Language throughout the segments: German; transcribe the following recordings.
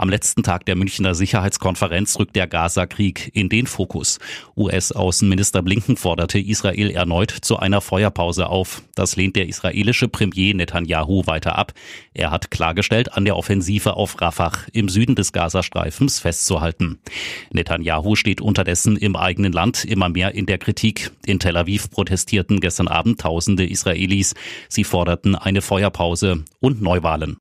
Am letzten Tag der Münchner Sicherheitskonferenz rückt der Gaza-Krieg in den Fokus. US-Außenminister Blinken forderte Israel erneut zu einer Feuerpause auf. Das lehnt der israelische Premier Netanyahu weiter ab. Er hat klargestellt, an der Offensive auf Rafah im Süden des Gazastreifens festzuhalten. Netanyahu steht unterdessen im eigenen Land immer mehr in der Kritik. In Tel Aviv protestierten gestern Abend Tausende Israelis. Sie forderten eine Feuerpause und Neuwahlen.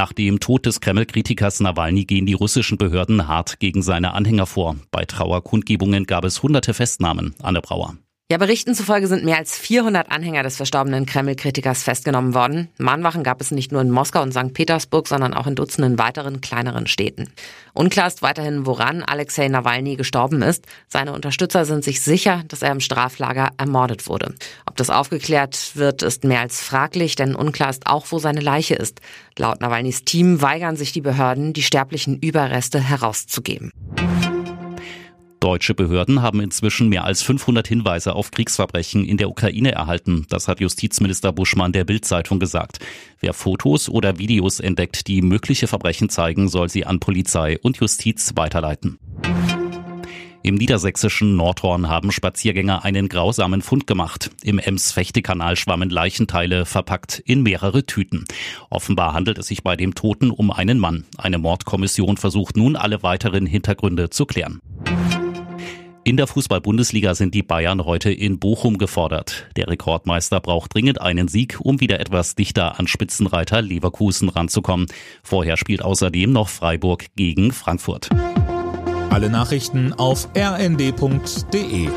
Nach dem Tod des Kreml-Kritikers Nawalny gehen die russischen Behörden hart gegen seine Anhänger vor. Bei Trauerkundgebungen gab es hunderte Festnahmen. Anne Brauer. Ja, Berichten zufolge sind mehr als 400 Anhänger des verstorbenen Kreml-Kritikers festgenommen worden. Mahnwachen gab es nicht nur in Moskau und St. Petersburg, sondern auch in Dutzenden weiteren kleineren Städten. Unklar ist weiterhin, woran Alexei Nawalny gestorben ist. Seine Unterstützer sind sich sicher, dass er im Straflager ermordet wurde. Ob das aufgeklärt wird, ist mehr als fraglich, denn unklar ist auch, wo seine Leiche ist. Laut Nawalnys Team weigern sich die Behörden, die sterblichen Überreste herauszugeben. Deutsche Behörden haben inzwischen mehr als 500 Hinweise auf Kriegsverbrechen in der Ukraine erhalten. Das hat Justizminister Buschmann der Bild-Zeitung gesagt. Wer Fotos oder Videos entdeckt, die mögliche Verbrechen zeigen, soll sie an Polizei und Justiz weiterleiten. Im niedersächsischen Nordhorn haben Spaziergänger einen grausamen Fund gemacht. Im Ems-Fechtekanal schwammen Leichenteile verpackt in mehrere Tüten. Offenbar handelt es sich bei dem Toten um einen Mann. Eine Mordkommission versucht nun alle weiteren Hintergründe zu klären. In der Fußball-Bundesliga sind die Bayern heute in Bochum gefordert. Der Rekordmeister braucht dringend einen Sieg, um wieder etwas dichter an Spitzenreiter Leverkusen ranzukommen. Vorher spielt außerdem noch Freiburg gegen Frankfurt. Alle Nachrichten auf rnd.de